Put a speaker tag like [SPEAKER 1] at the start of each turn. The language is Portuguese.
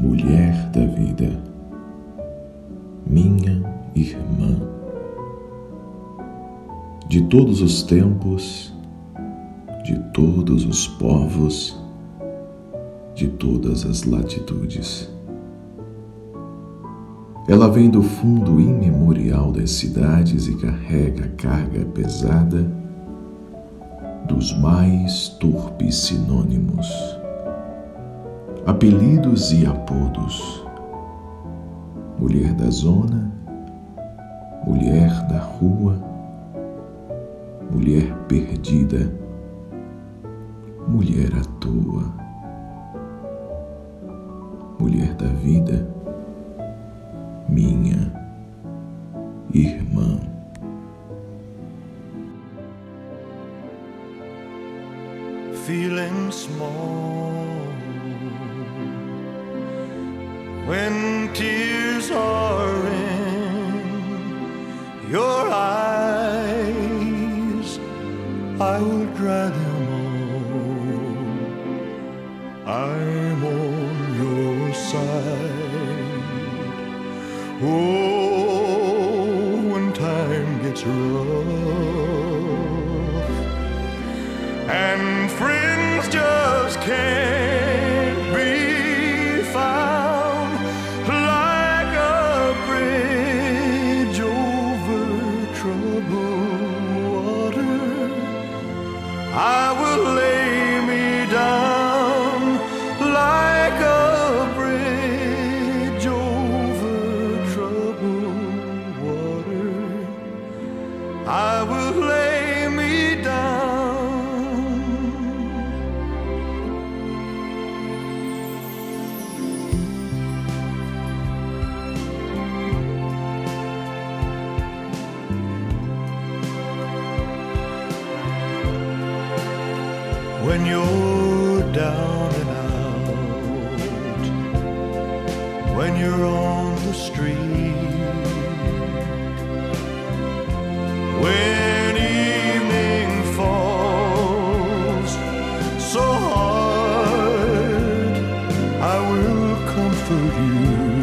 [SPEAKER 1] mulher da vida, minha irmã. De todos os tempos, de todos os povos, de todas as latitudes. Ela vem do fundo imemorial das cidades e carrega a carga pesada dos mais torpes sinônimos, apelidos e apodos. Mulher da zona, mulher da rua, mulher perdida, mulher à toa, mulher da vida, minha irmã.
[SPEAKER 2] Feeling small when tears are in your eyes, I will dry them all. I'm on your side. Oh, when time gets rough and friends When you're down and out, when you're on the street, when evening falls so hard, I will comfort you.